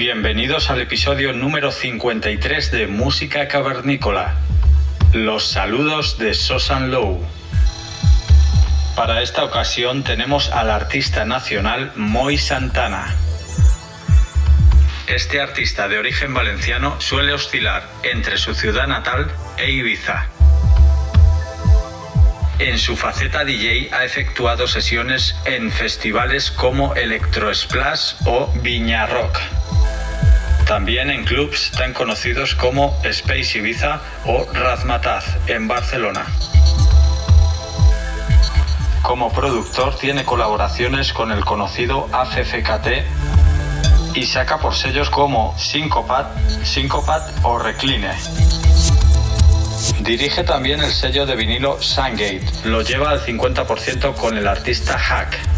Bienvenidos al episodio número 53 de Música Cavernícola. Los saludos de Sosan Low. Para esta ocasión tenemos al artista nacional Moy Santana. Este artista de origen valenciano suele oscilar entre su ciudad natal e Ibiza. En su faceta DJ ha efectuado sesiones en festivales como Electro Splash o Viña Rock. También en clubs tan conocidos como Space Ibiza o Razmataz en Barcelona. Como productor tiene colaboraciones con el conocido AFFKT y saca por sellos como Syncopat, Syncopat o Recline. Dirige también el sello de vinilo Sungate. Lo lleva al 50% con el artista Hack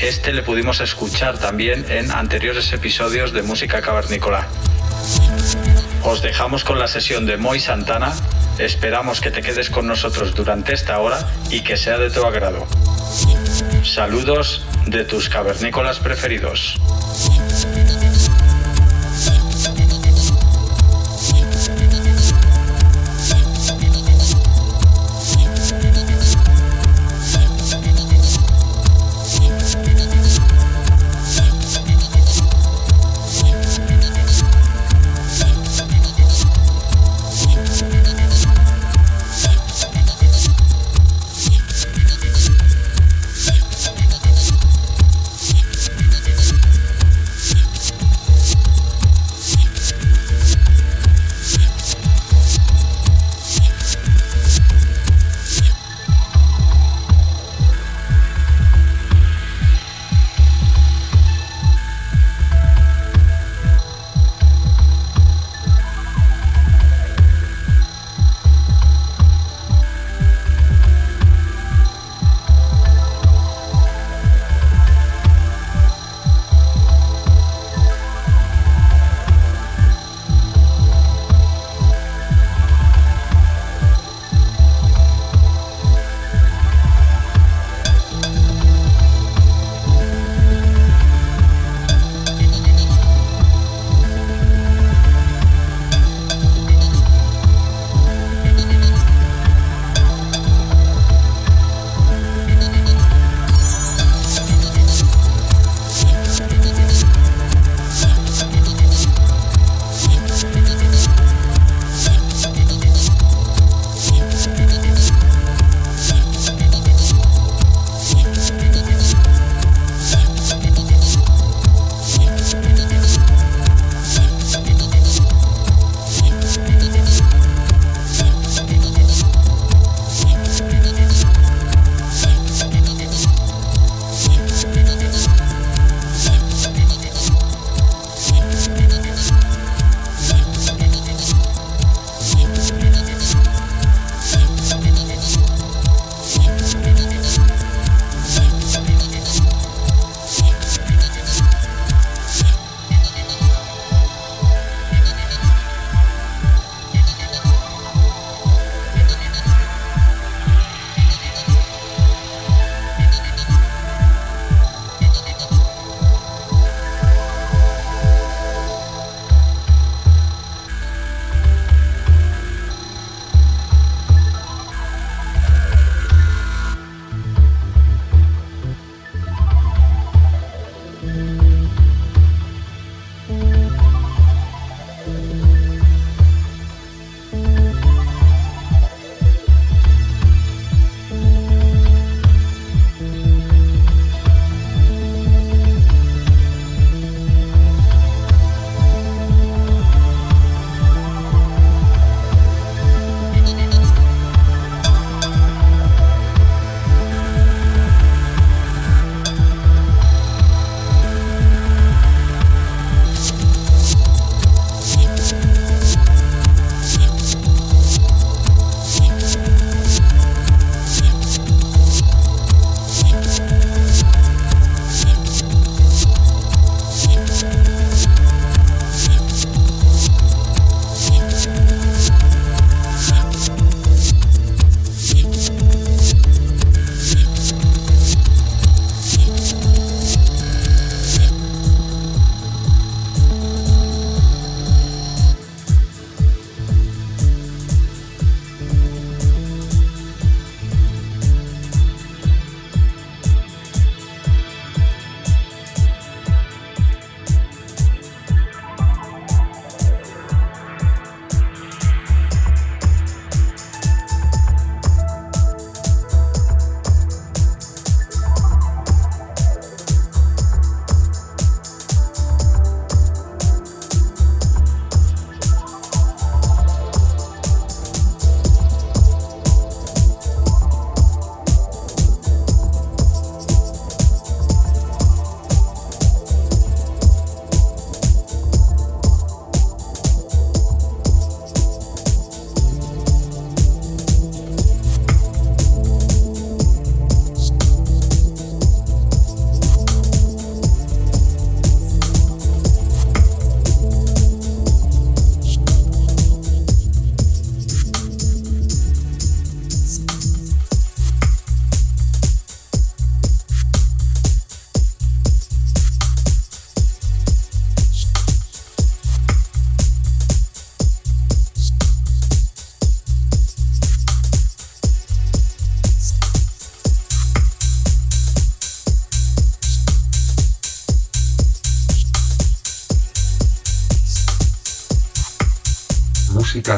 este le pudimos escuchar también en anteriores episodios de Música Cavernícola. Os dejamos con la sesión de Moy Santana. Esperamos que te quedes con nosotros durante esta hora y que sea de tu agrado. Saludos de tus cavernícolas preferidos.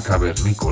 cavernícola.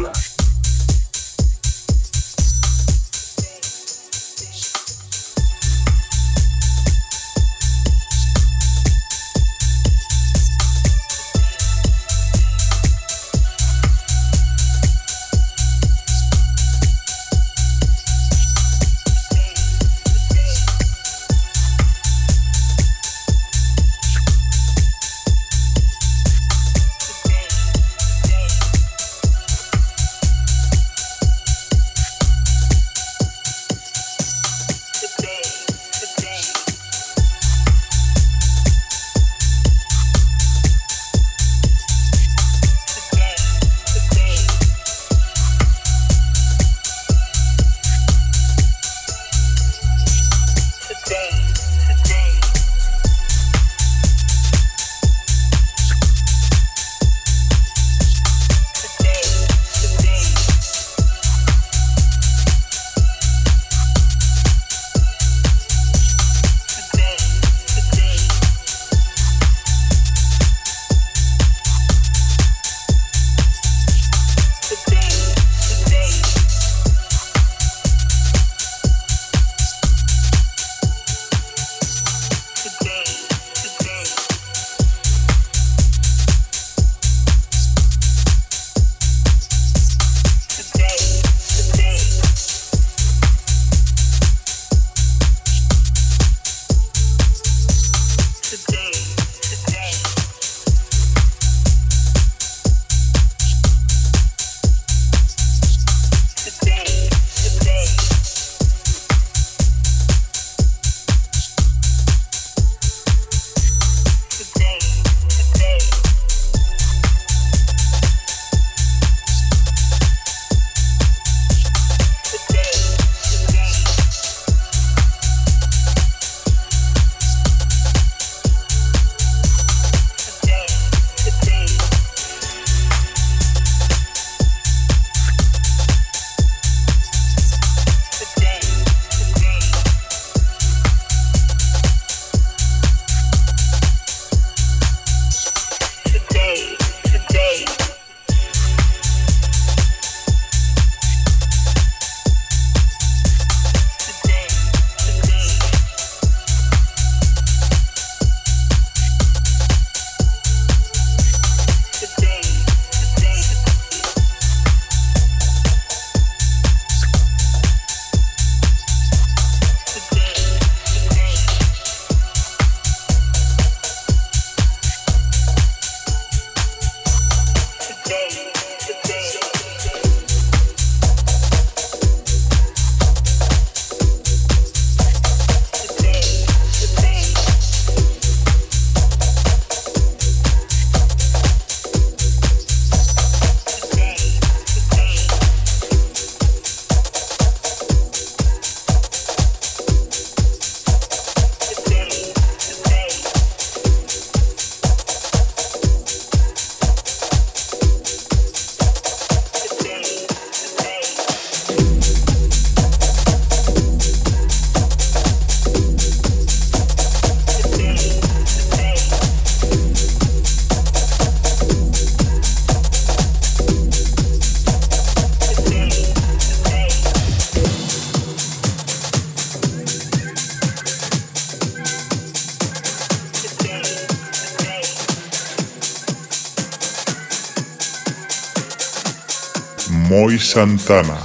Santana.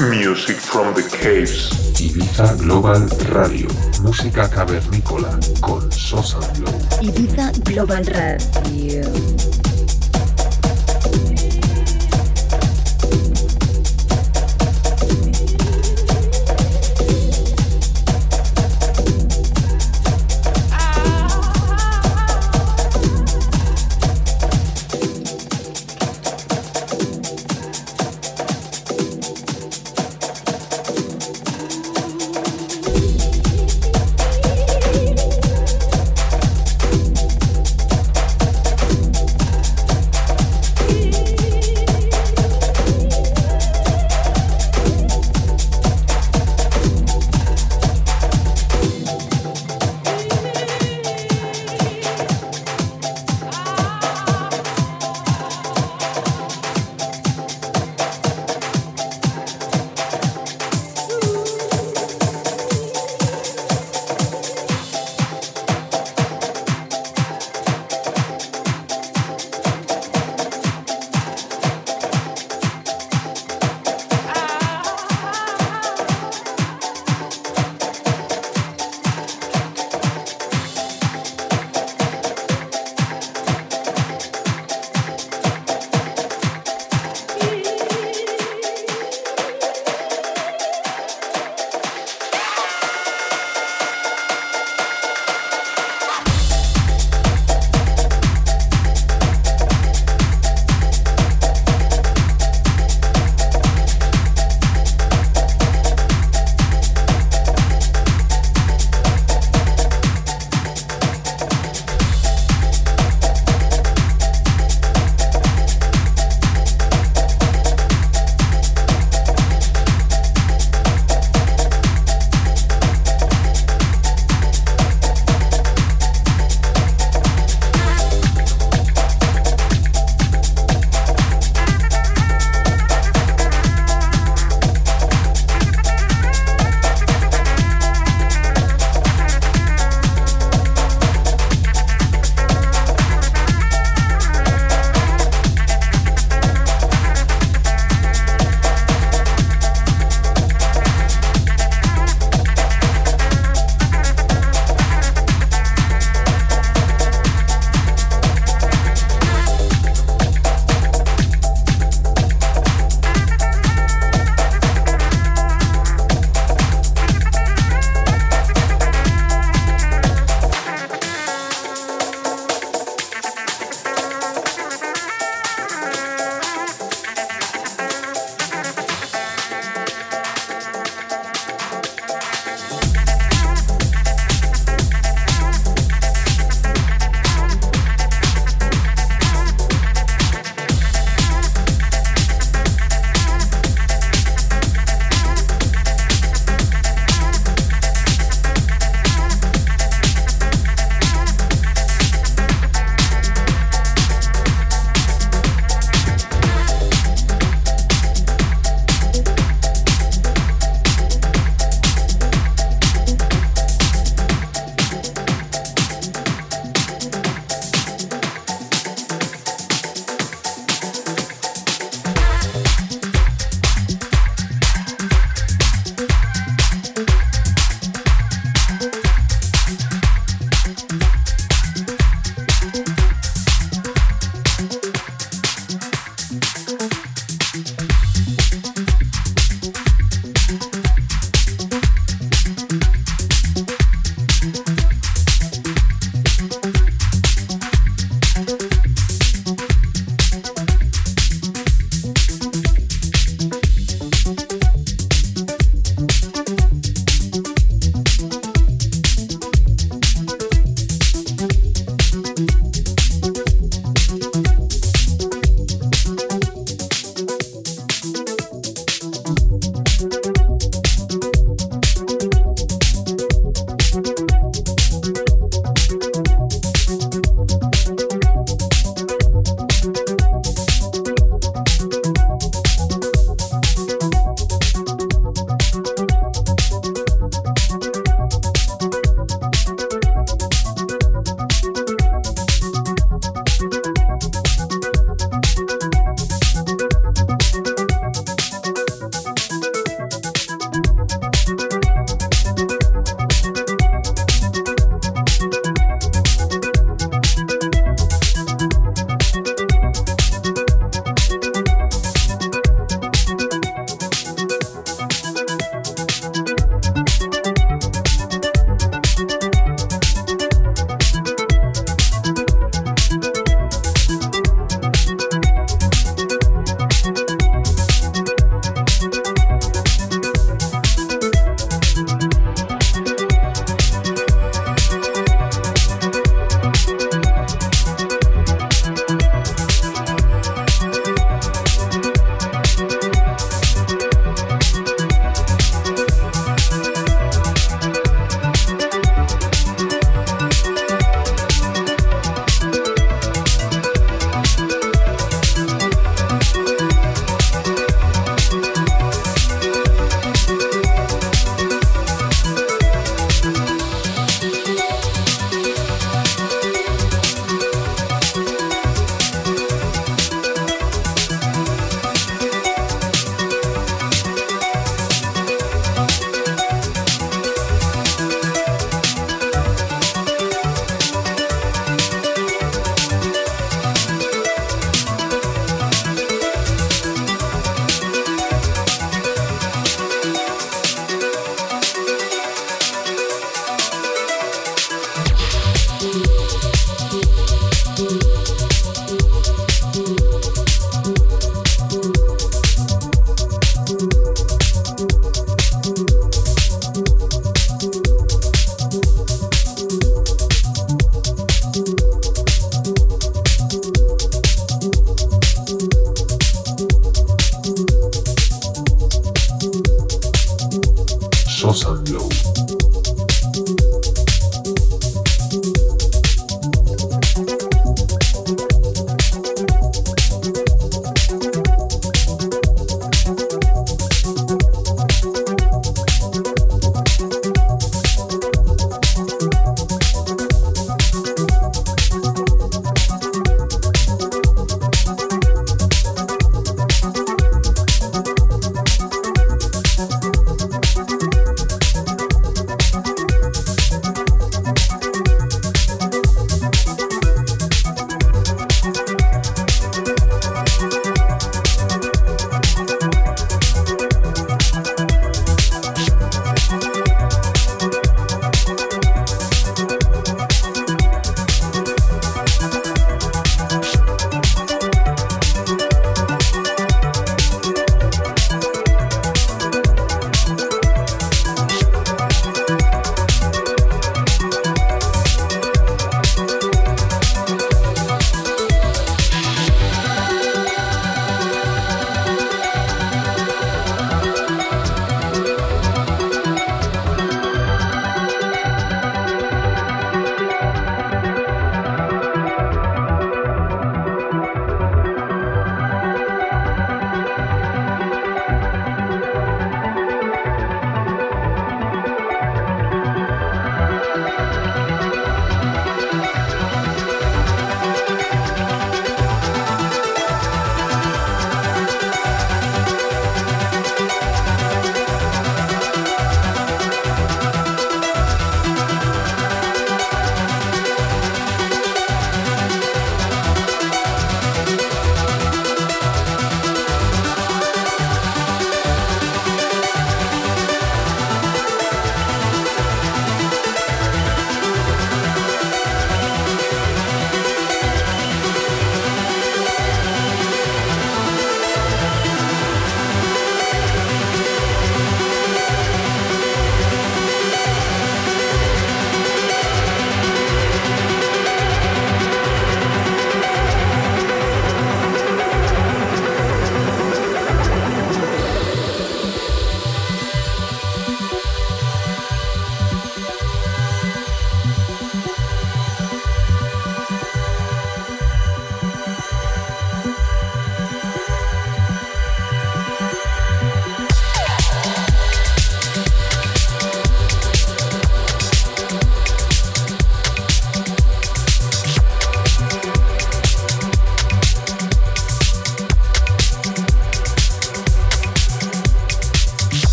Music from the Caves. Ibiza Global Radio. Música cavernícola con Sosa Glow. Ibiza Global Radio.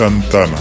Santana.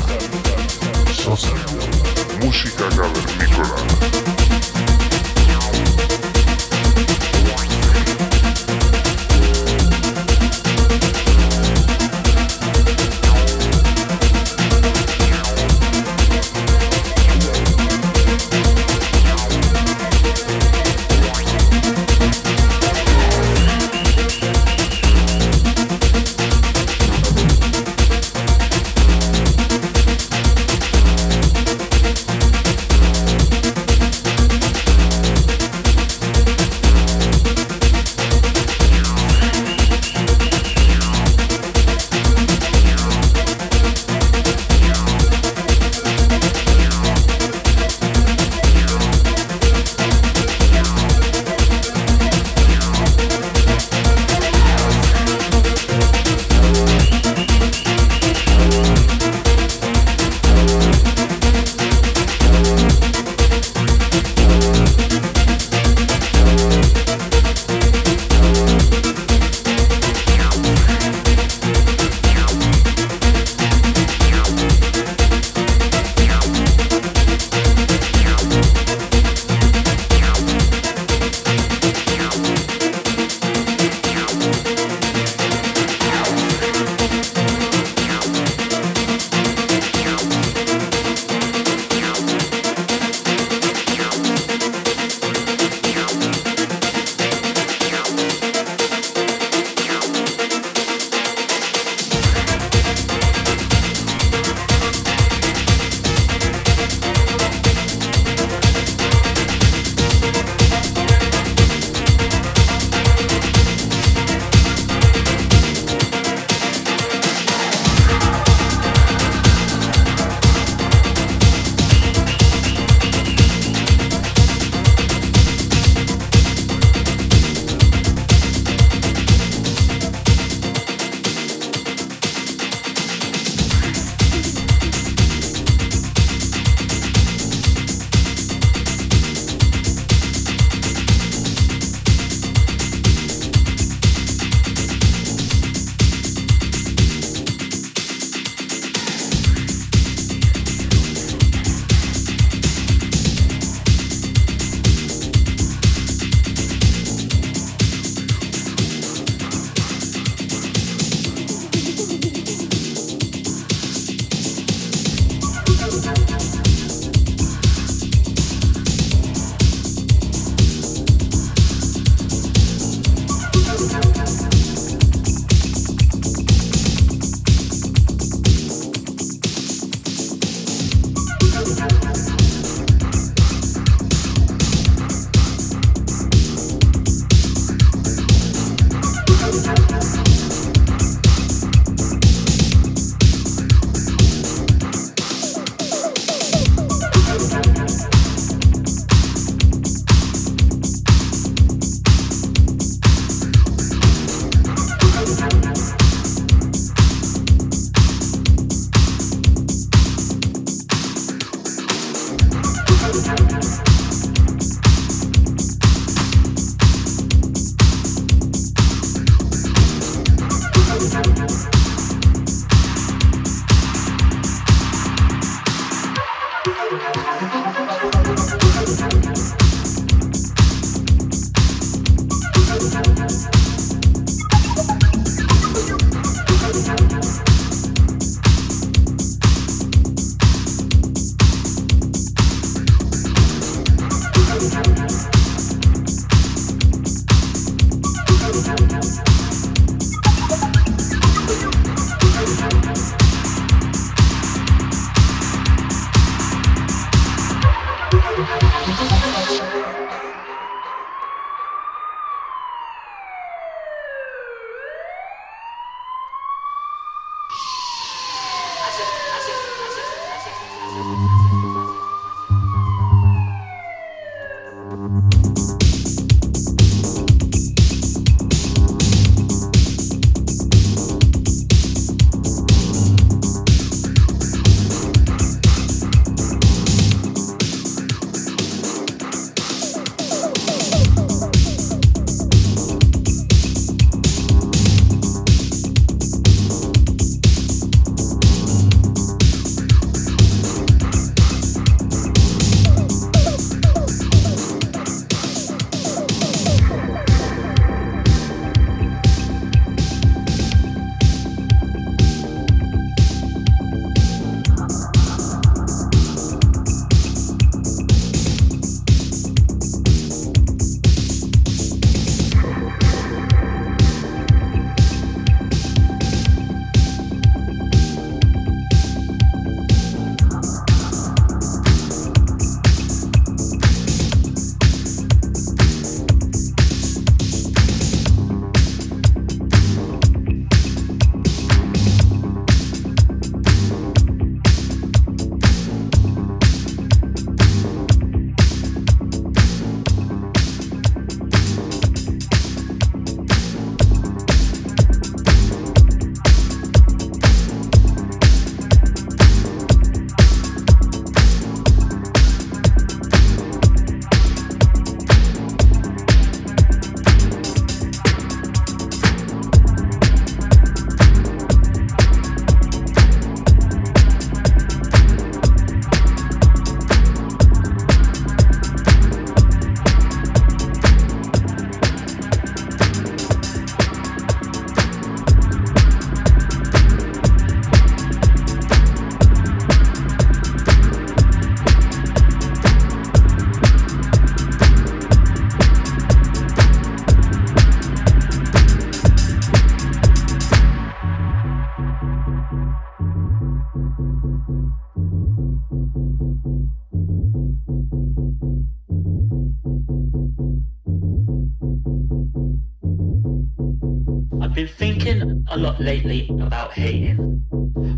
a lot lately about hating.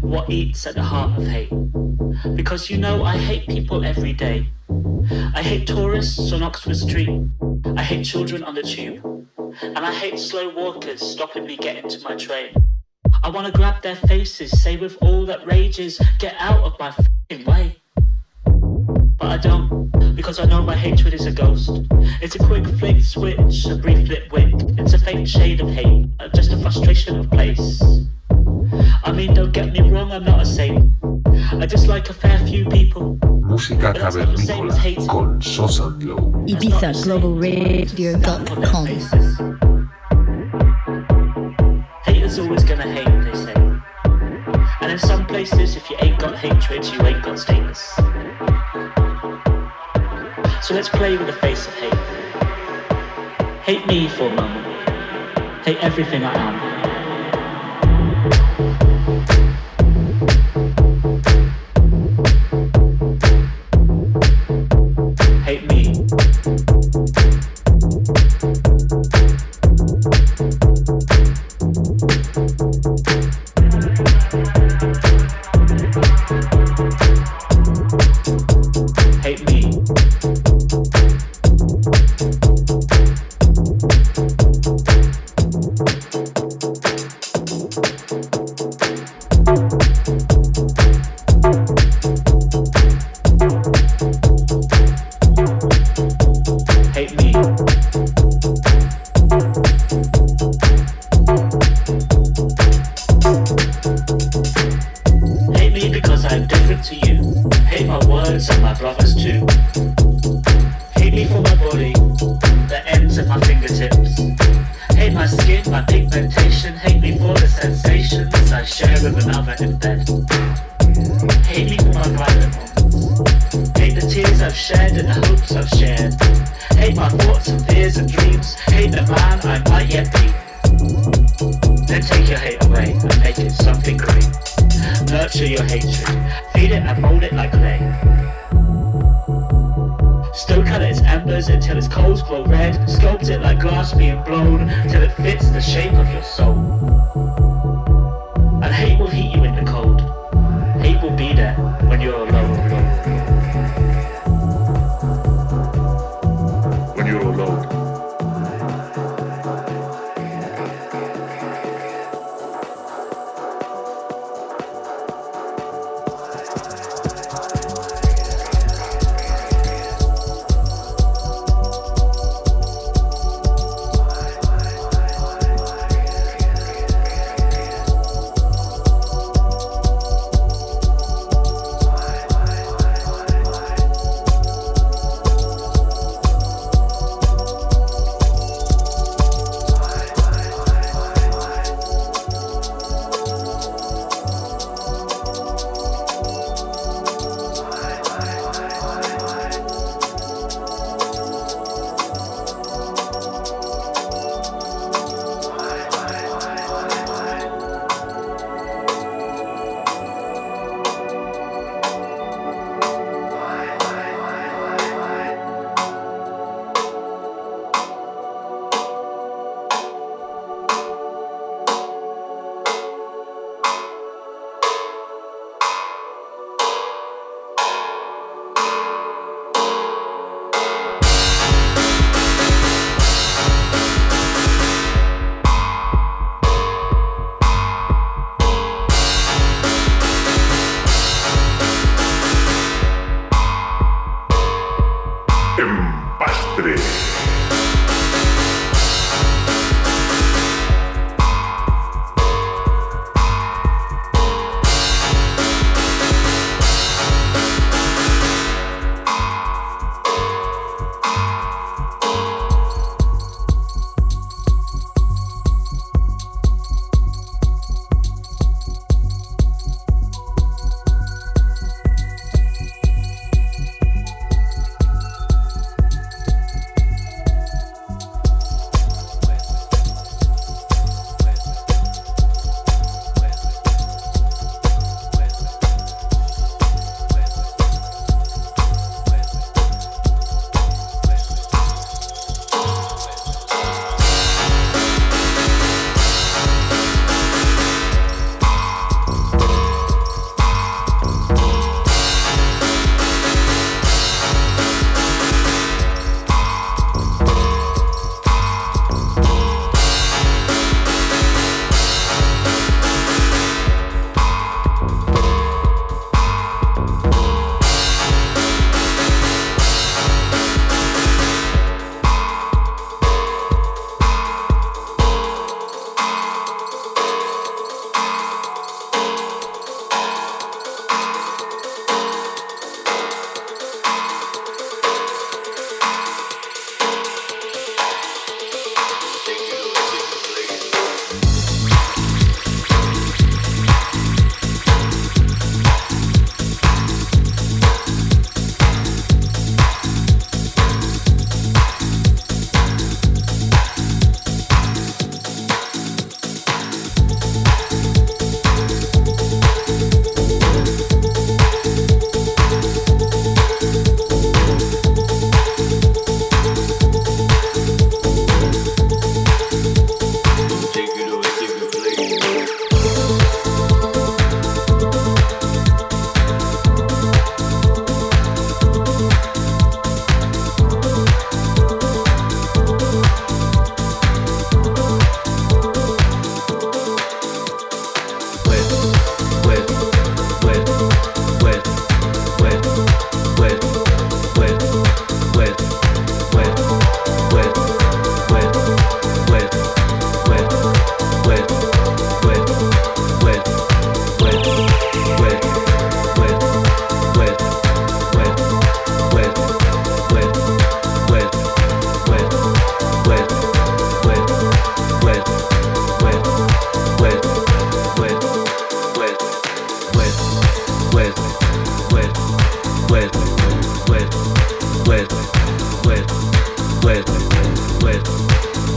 What eats at the heart of hate? Because you know, I hate people every day. I hate tourists on Oxford Street. I hate children on the tube. And I hate slow walkers stopping me getting to my train. I wanna grab their faces, say with all that rages, get out of my fucking way but I don't, because I know my hatred is a ghost. It's a quick flick switch, a brief lit wink. It's a faint shade of hate, uh, just a frustration of place. I mean, don't get me wrong, I'm not a saint. I just like a fair few people. Música cavernícola con Sosa Glow. IbizaGlobalRadio.com. Haters always gonna hate, they say. And in some places, if you ain't got hatred, you ain't got status. So let's play with the face of hate. Hate me for a moment. Hate everything I am.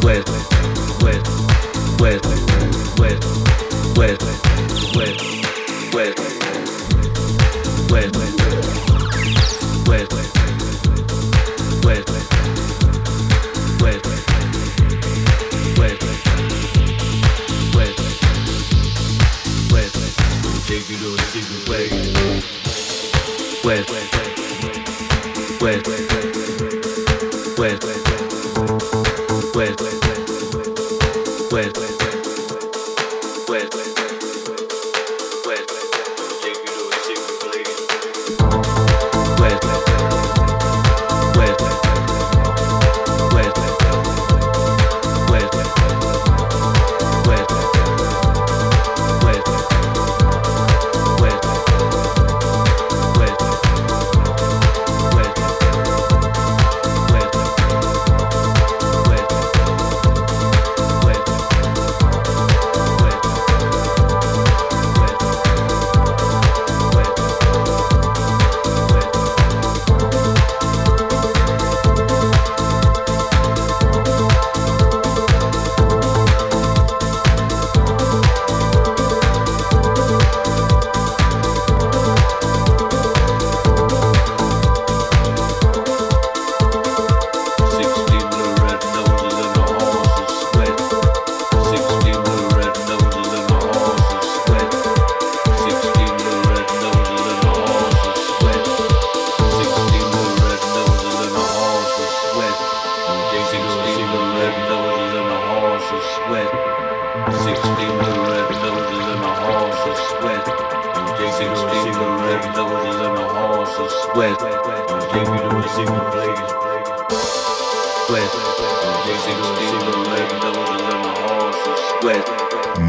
Where, where, with where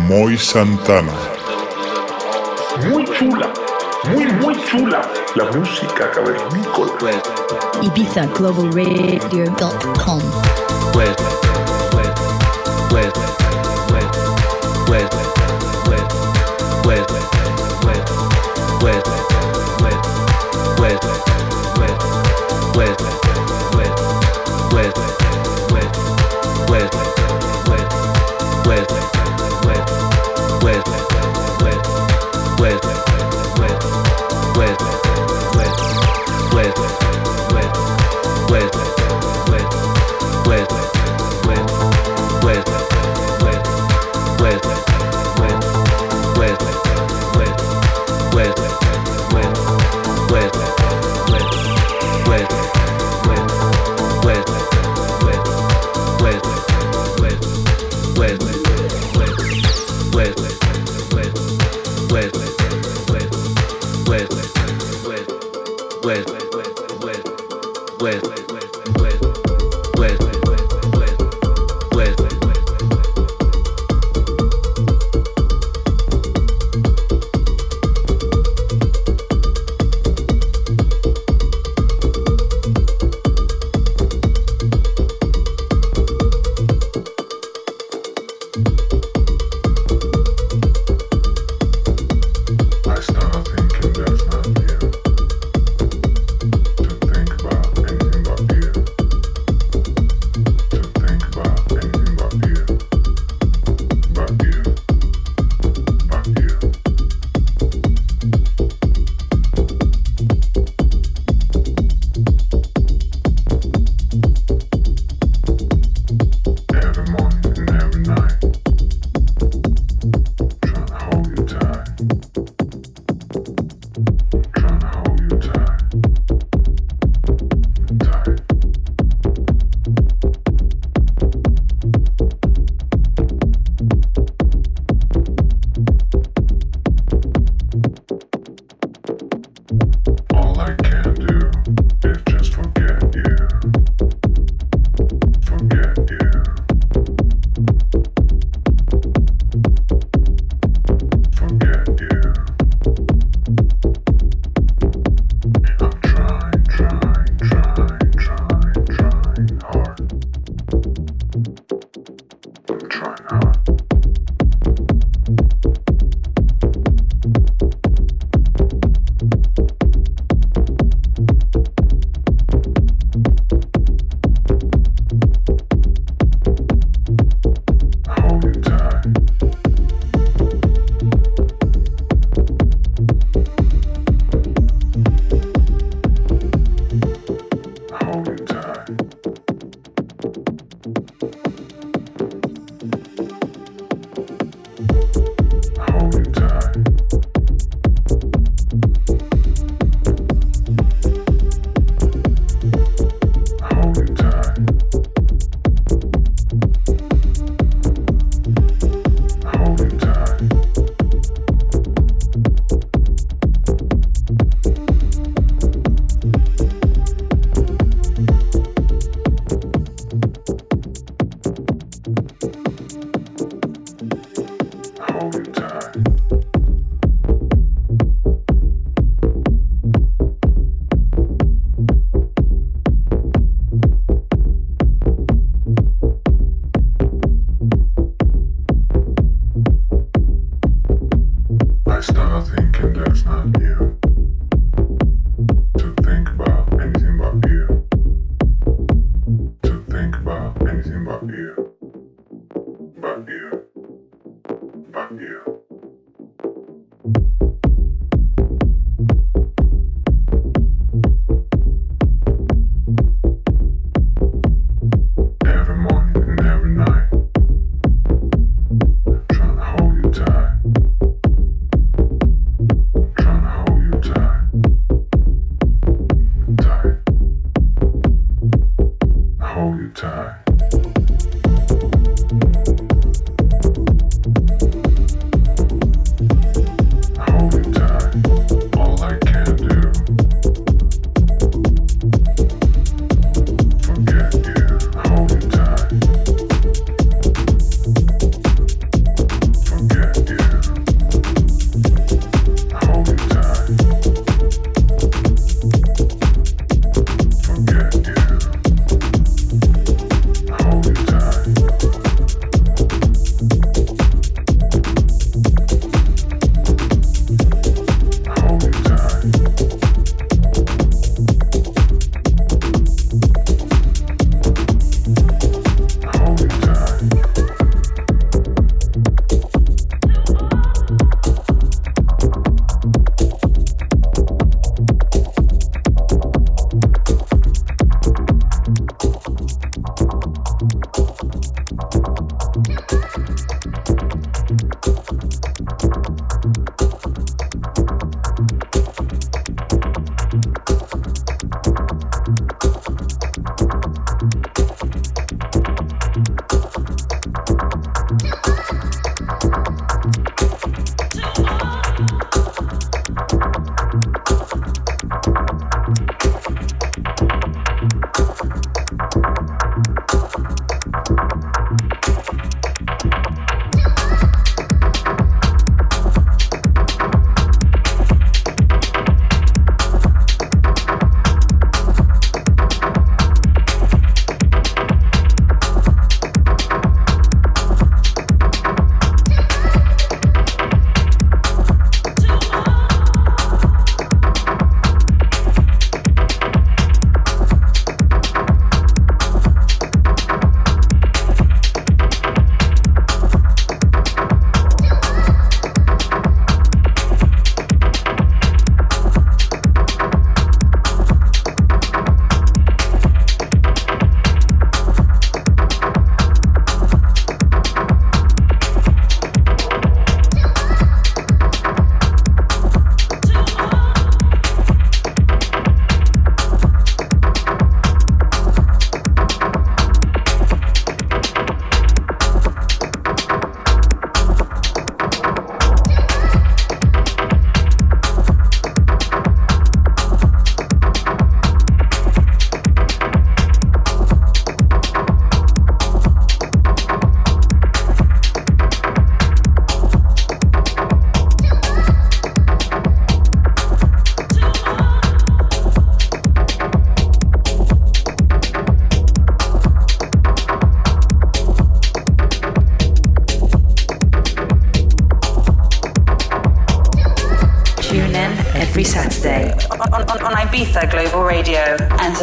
Muy Santana. Muy chula, muy, muy chula la música cavernícola. Ibiza Global Radio.com.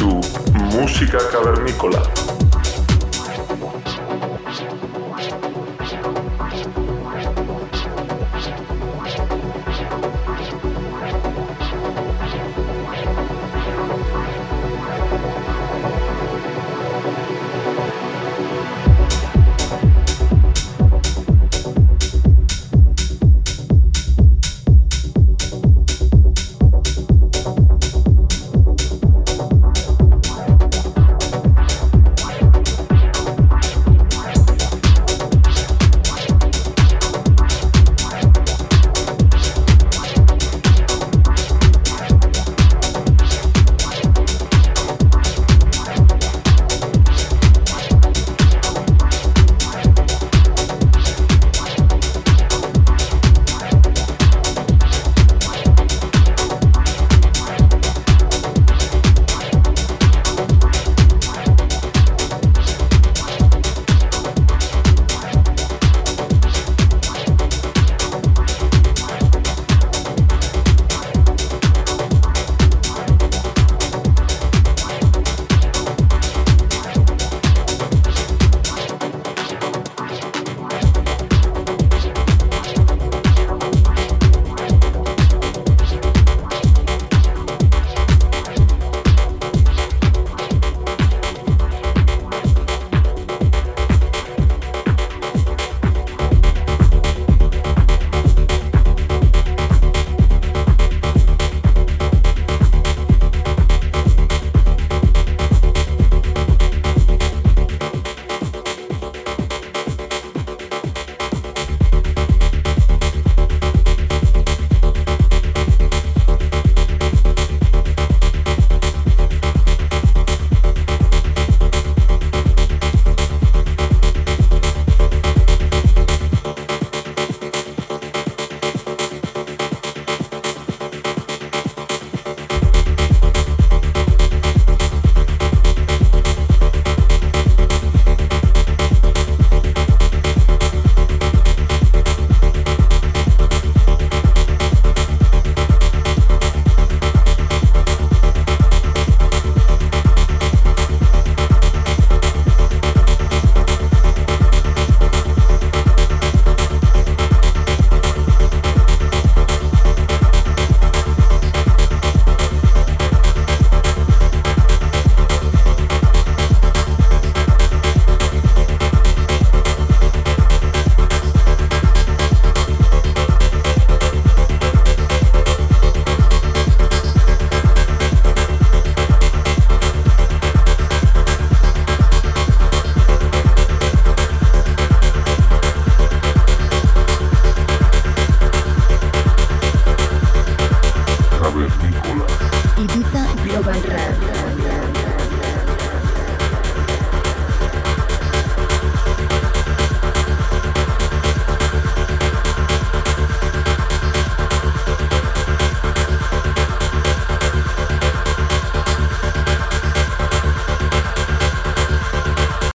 su música cavernícola.